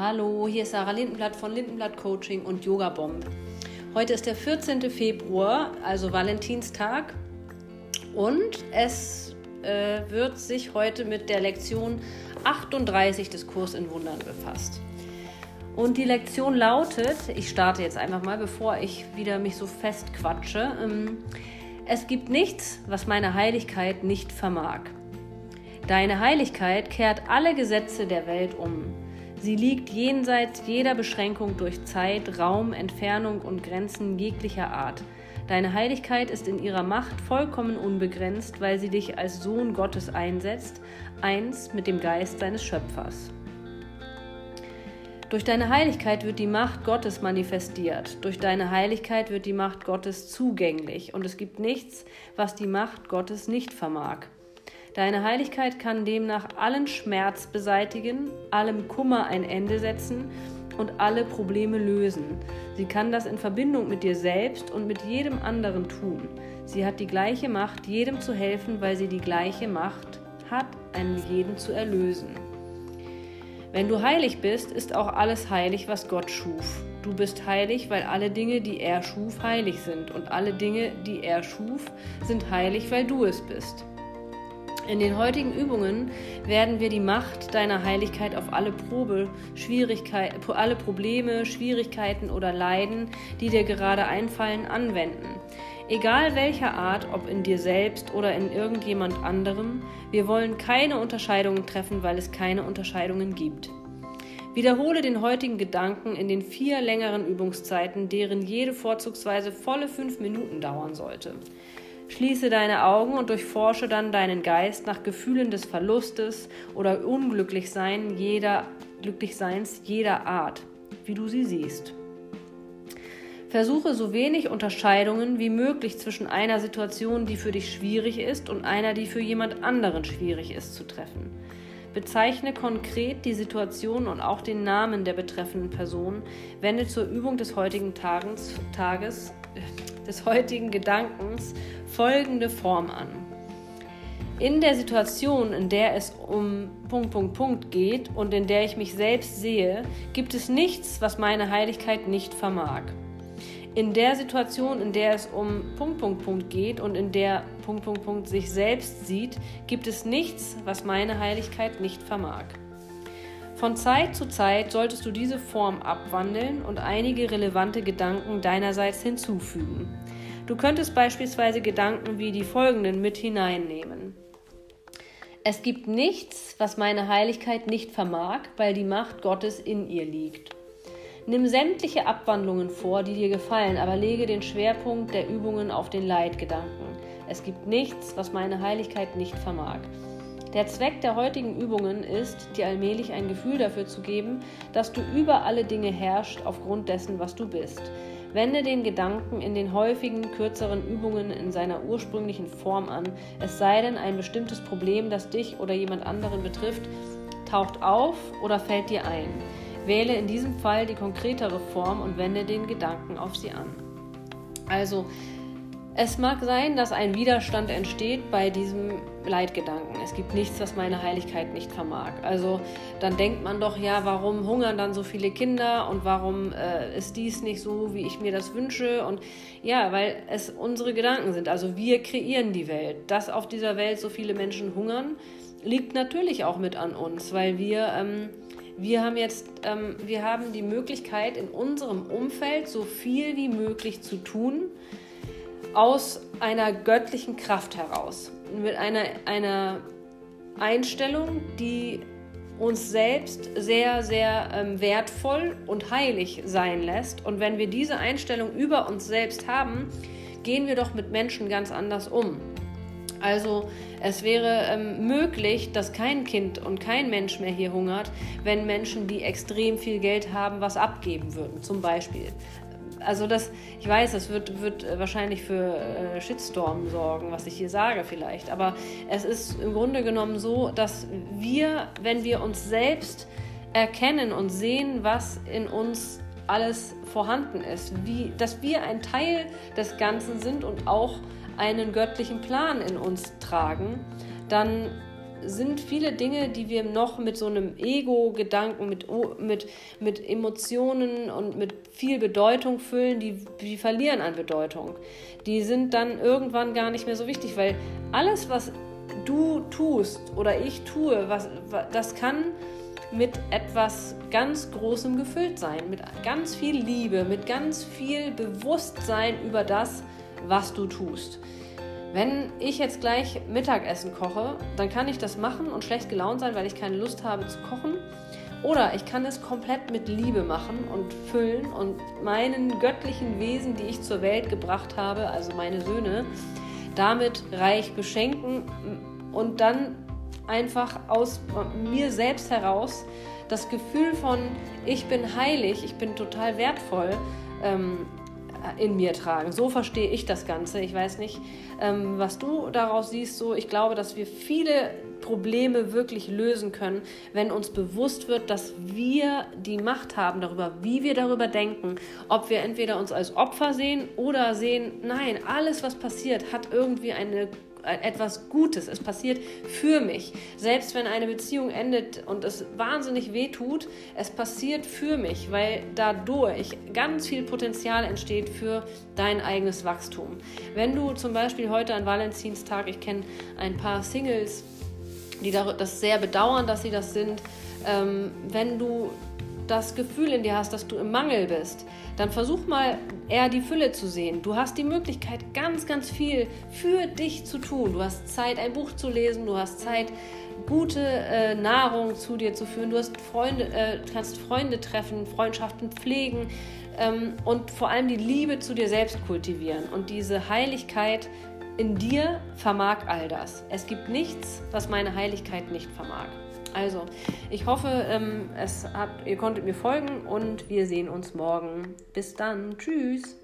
Hallo, hier ist Sarah Lindenblatt von Lindenblatt Coaching und Yoga Bomb. Heute ist der 14. Februar, also Valentinstag, und es äh, wird sich heute mit der Lektion 38 des Kurs in Wundern befasst. Und die Lektion lautet, ich starte jetzt einfach mal, bevor ich wieder mich so festquatsche. Ähm, es gibt nichts, was meine Heiligkeit nicht vermag. Deine Heiligkeit kehrt alle Gesetze der Welt um. Sie liegt jenseits jeder Beschränkung durch Zeit, Raum, Entfernung und Grenzen jeglicher Art. Deine Heiligkeit ist in ihrer Macht vollkommen unbegrenzt, weil sie dich als Sohn Gottes einsetzt, eins mit dem Geist seines Schöpfers. Durch deine Heiligkeit wird die Macht Gottes manifestiert. Durch deine Heiligkeit wird die Macht Gottes zugänglich. Und es gibt nichts, was die Macht Gottes nicht vermag. Deine Heiligkeit kann demnach allen Schmerz beseitigen, allem Kummer ein Ende setzen und alle Probleme lösen. Sie kann das in Verbindung mit dir selbst und mit jedem anderen tun. Sie hat die gleiche Macht, jedem zu helfen, weil sie die gleiche Macht hat, einen jeden zu erlösen. Wenn du heilig bist, ist auch alles heilig, was Gott schuf. Du bist heilig, weil alle Dinge, die er schuf, heilig sind. Und alle Dinge, die er schuf, sind heilig, weil du es bist. In den heutigen Übungen werden wir die Macht deiner Heiligkeit auf alle Probe, Schwierigkeiten, alle Probleme, Schwierigkeiten oder Leiden, die dir gerade einfallen, anwenden. Egal welcher Art, ob in dir selbst oder in irgendjemand anderem, wir wollen keine Unterscheidungen treffen, weil es keine Unterscheidungen gibt. Wiederhole den heutigen Gedanken in den vier längeren Übungszeiten, deren jede vorzugsweise volle fünf Minuten dauern sollte. Schließe deine Augen und durchforsche dann deinen Geist nach Gefühlen des Verlustes oder Unglücklichsein jeder, Glücklichseins jeder Art, wie du sie siehst. Versuche so wenig Unterscheidungen wie möglich zwischen einer Situation, die für dich schwierig ist, und einer, die für jemand anderen schwierig ist, zu treffen. Bezeichne konkret die Situation und auch den Namen der betreffenden Person. Wende zur Übung des heutigen Tages, Tages des heutigen Gedankens folgende Form an. In der Situation, in der es um Punkt, Punkt, Punkt geht und in der ich mich selbst sehe, gibt es nichts, was meine Heiligkeit nicht vermag. In der Situation, in der es um Punkt, Punkt, Punkt geht und in der Punkt, Punkt, Punkt sich selbst sieht, gibt es nichts, was meine Heiligkeit nicht vermag. Von Zeit zu Zeit solltest du diese Form abwandeln und einige relevante Gedanken deinerseits hinzufügen. Du könntest beispielsweise Gedanken wie die folgenden mit hineinnehmen. Es gibt nichts, was meine Heiligkeit nicht vermag, weil die Macht Gottes in ihr liegt. Nimm sämtliche Abwandlungen vor, die dir gefallen, aber lege den Schwerpunkt der Übungen auf den Leitgedanken. Es gibt nichts, was meine Heiligkeit nicht vermag. Der Zweck der heutigen Übungen ist, dir allmählich ein Gefühl dafür zu geben, dass du über alle Dinge herrschst aufgrund dessen, was du bist. Wende den Gedanken in den häufigen, kürzeren Übungen in seiner ursprünglichen Form an, es sei denn, ein bestimmtes Problem, das dich oder jemand anderen betrifft, taucht auf oder fällt dir ein. Wähle in diesem Fall die konkretere Form und wende den Gedanken auf sie an. Also, es mag sein, dass ein Widerstand entsteht bei diesem Leitgedanken. Es gibt nichts, was meine Heiligkeit nicht vermag. Also dann denkt man doch, ja, warum hungern dann so viele Kinder und warum äh, ist dies nicht so, wie ich mir das wünsche? Und ja, weil es unsere Gedanken sind. Also wir kreieren die Welt. Dass auf dieser Welt so viele Menschen hungern, liegt natürlich auch mit an uns, weil wir ähm, wir haben jetzt, ähm, wir haben die Möglichkeit in unserem Umfeld so viel wie möglich zu tun aus einer göttlichen Kraft heraus, mit einer, einer Einstellung, die uns selbst sehr, sehr ähm, wertvoll und heilig sein lässt. Und wenn wir diese Einstellung über uns selbst haben, gehen wir doch mit Menschen ganz anders um. Also es wäre ähm, möglich, dass kein Kind und kein Mensch mehr hier hungert, wenn Menschen, die extrem viel Geld haben, was abgeben würden, zum Beispiel also das, ich weiß, das wird, wird wahrscheinlich für äh, Shitstorm sorgen, was ich hier sage vielleicht. Aber es ist im Grunde genommen so, dass wir, wenn wir uns selbst erkennen und sehen, was in uns alles vorhanden ist, wie, dass wir ein Teil des Ganzen sind und auch einen göttlichen Plan in uns tragen, dann sind viele Dinge, die wir noch mit so einem Ego-Gedanken, mit, mit, mit Emotionen und mit viel Bedeutung füllen, die, die verlieren an Bedeutung. Die sind dann irgendwann gar nicht mehr so wichtig, weil alles, was du tust oder ich tue, was, das kann mit etwas ganz Großem gefüllt sein, mit ganz viel Liebe, mit ganz viel Bewusstsein über das, du tust. Wenn ich jetzt gleich Mittagessen koche, dann kann ich das machen und schlecht gelaunt sein, weil ich keine Lust habe zu kochen. Oder ich kann es komplett mit Liebe machen und füllen und meinen göttlichen Wesen, die ich zur Welt gebracht habe, also meine Söhne, damit reich beschenken und dann einfach aus mir selbst heraus das Gefühl von, ich bin heilig, ich bin total wertvoll, ähm, in mir tragen. So verstehe ich das Ganze. Ich weiß nicht, ähm, was du daraus siehst. So, ich glaube, dass wir viele Probleme wirklich lösen können, wenn uns bewusst wird, dass wir die Macht haben darüber, wie wir darüber denken, ob wir entweder uns als Opfer sehen oder sehen, nein, alles, was passiert, hat irgendwie eine etwas Gutes. Es passiert für mich. Selbst wenn eine Beziehung endet und es wahnsinnig weh tut, es passiert für mich, weil dadurch ganz viel Potenzial entsteht für dein eigenes Wachstum. Wenn du zum Beispiel heute an Valentinstag, ich kenne ein paar Singles, die das sehr bedauern, dass sie das sind, ähm, wenn du das Gefühl in dir hast, dass du im Mangel bist, dann versuch mal eher die Fülle zu sehen. Du hast die Möglichkeit, ganz, ganz viel für dich zu tun. Du hast Zeit, ein Buch zu lesen, du hast Zeit, gute äh, Nahrung zu dir zu führen, du hast Freunde, äh, kannst Freunde treffen, Freundschaften pflegen ähm, und vor allem die Liebe zu dir selbst kultivieren. Und diese Heiligkeit in dir vermag all das. Es gibt nichts, was meine Heiligkeit nicht vermag. Also, ich hoffe, ähm, es hat, ihr konntet mir folgen und wir sehen uns morgen. Bis dann. Tschüss.